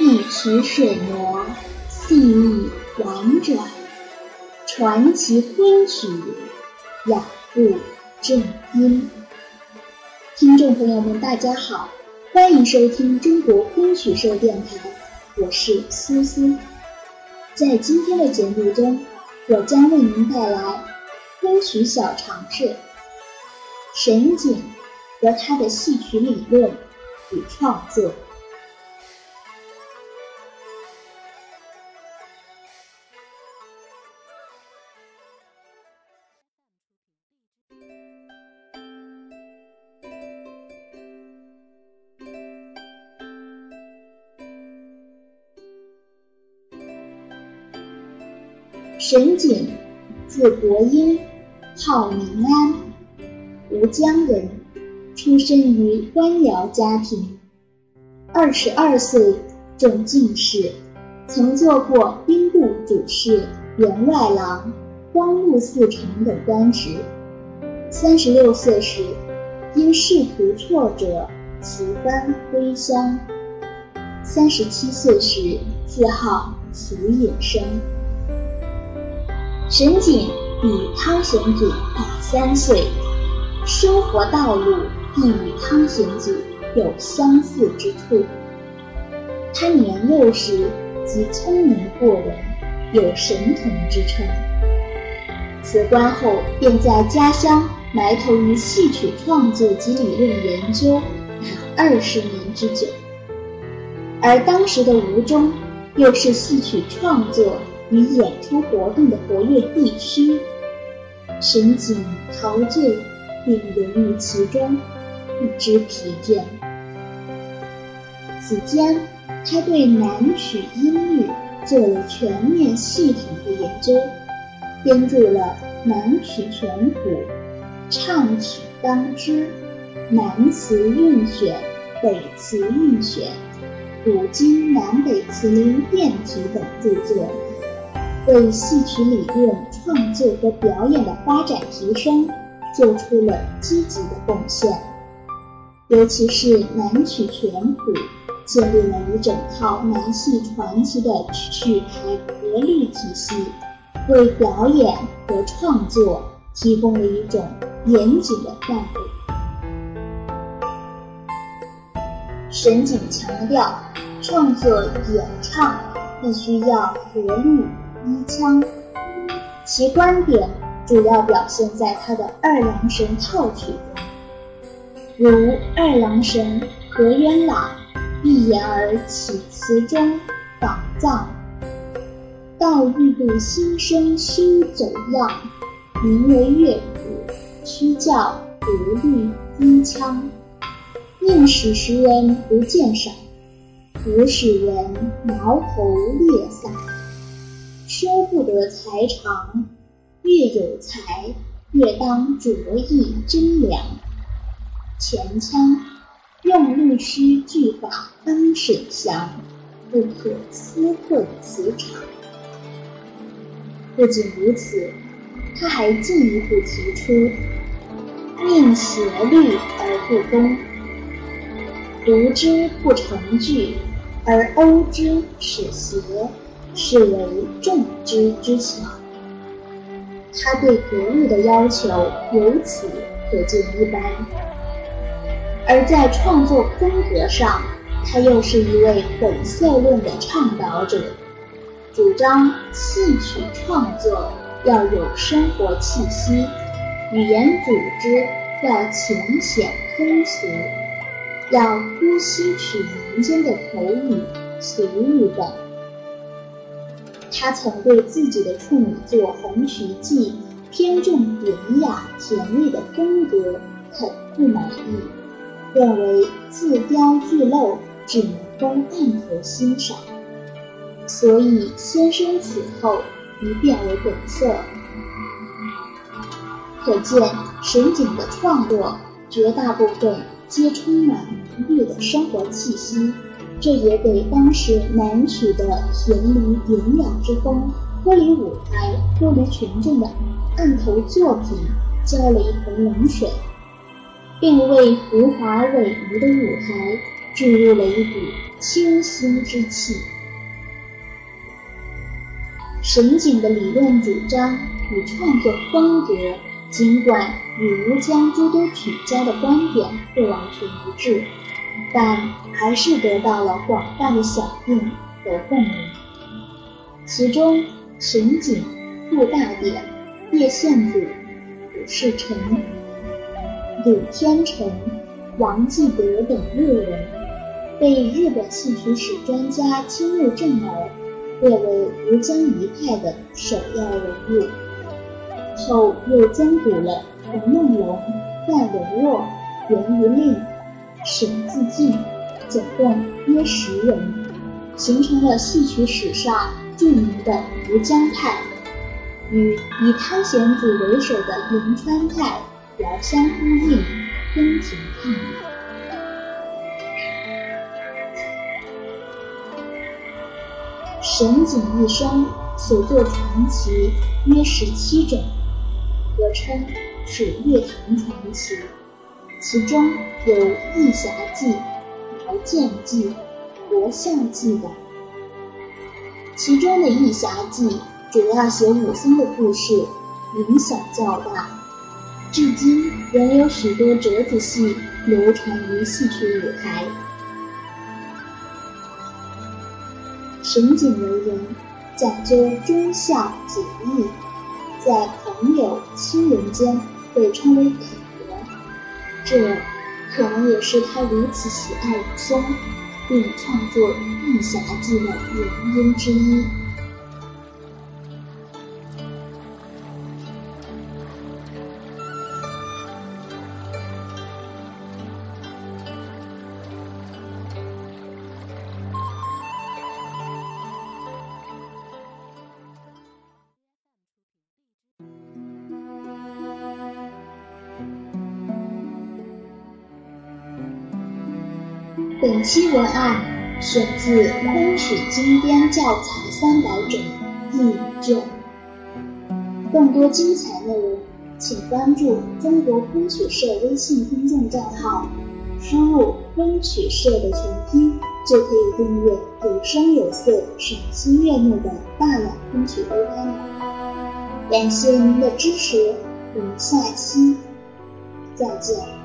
一曲水磨，细腻婉转，传奇昆曲，雅步正音。听众朋友们，大家好，欢迎收听中国昆曲社电台，我是苏苏。在今天的节目中，我将为您带来昆曲小常识。沈璟和他的戏曲理论与创作。沈璟，字伯英，号明安。吴江人，出生于官僚家庭。二十二岁中进士，曾做过兵部主事、员外郎、光禄寺丞等官职。三十六岁时，因仕途挫折辞官归乡。三十七岁时，自号慈隐生。沈璟比汤显祖大三岁。生活道路亦与汤显祖有相似之处。他年幼时即聪明过人，有神童之称。辞官后便在家乡埋头于戏曲创作及理论研究达二十年之久。而当时的吴中又是戏曲创作与演出活动的活跃地区，沈景陶醉。并融入其中，不知疲倦。此间，他对南曲音律做了全面系统的研究，编著了《南曲全谱》《唱曲当支》《南词韵选》《北词韵选》《古今南北词林变体》等著作，为戏曲理论创作和表演的发展提升。做出了积极的贡献，尤其是《南曲全谱》建立了一整套南戏传奇的曲牌格律体系，为表演和创作提供了一种严谨的范围。沈璟强调，创作演唱必须要格律一腔，其观点。主要表现在他的二郎神套曲中，如《二郎神》何元朗一言而起词中宝藏，道欲度心声休走样，名为乐谱，须教格律音腔，宁使时人不见赏，不使人挠头裂腮，修不得才长。越有才，越当着意真良。前腔用律诗句法当审详，不可私混词场。不仅如此，他还进一步提出：宁协律而不公，读之不成句，而欧之使邪，是为众之之巧。他对格律的要求由此可见一斑，而在创作风格上，他又是一位本色论的倡导者，主张戏曲创作要有生活气息，语言组织要浅显通俗，要多吸取民间的口语、俗语等。他曾对自己的处女作《红曲记》偏重典雅甜丽的风格很不满意，认为字雕句漏，只能供案头欣赏。所以先生此后一变为本色。可见沈璟的创作绝大部分皆充满浓郁的生活气息。这也给当时南曲的甜谧典雅之风脱离舞台、脱离群众的案头作品浇了一盆冷水，并为浮华萎靡的舞台注入了一股清新之气。沈景的理论主张与创作风格，尽管与吴江诸多曲家的观点不完全一致，但还是得到了广泛的响应和共鸣。其中，沈景、傅大典、叶宪祖、古世臣、柳天成、王继德等六人，被日本戏曲史专家青木正儿列为吴江一派的首要人物。后又增补了冯梦龙、范文若、袁余令、沈自敬，总共约十人，形成了戏曲史上。著名的吴江派与以汤显祖为首的银川派遥相呼应，分庭抗礼。沈景一生所作传奇约十七种，合称是乐坛传奇，其中有《义侠记》《苗剑记》《国相记》等。其中的《义侠记》主要写武松的故事，影响较大，至今仍有许多折子戏流传于戏曲舞台。沈景为人讲究忠孝节义，在朋友亲人间被称为“”，这可能也是他如此喜爱武松。并创作《义侠记》的原因之一。本期文案选自《昆曲经典教材三百种》第五卷。更多精彩内容，请关注中国昆曲社微信公众账号，输入“昆曲社”的全拼，就可以订阅有声有色、赏心悦目的大雅昆曲周刊。感谢您的支持，我们下期再见。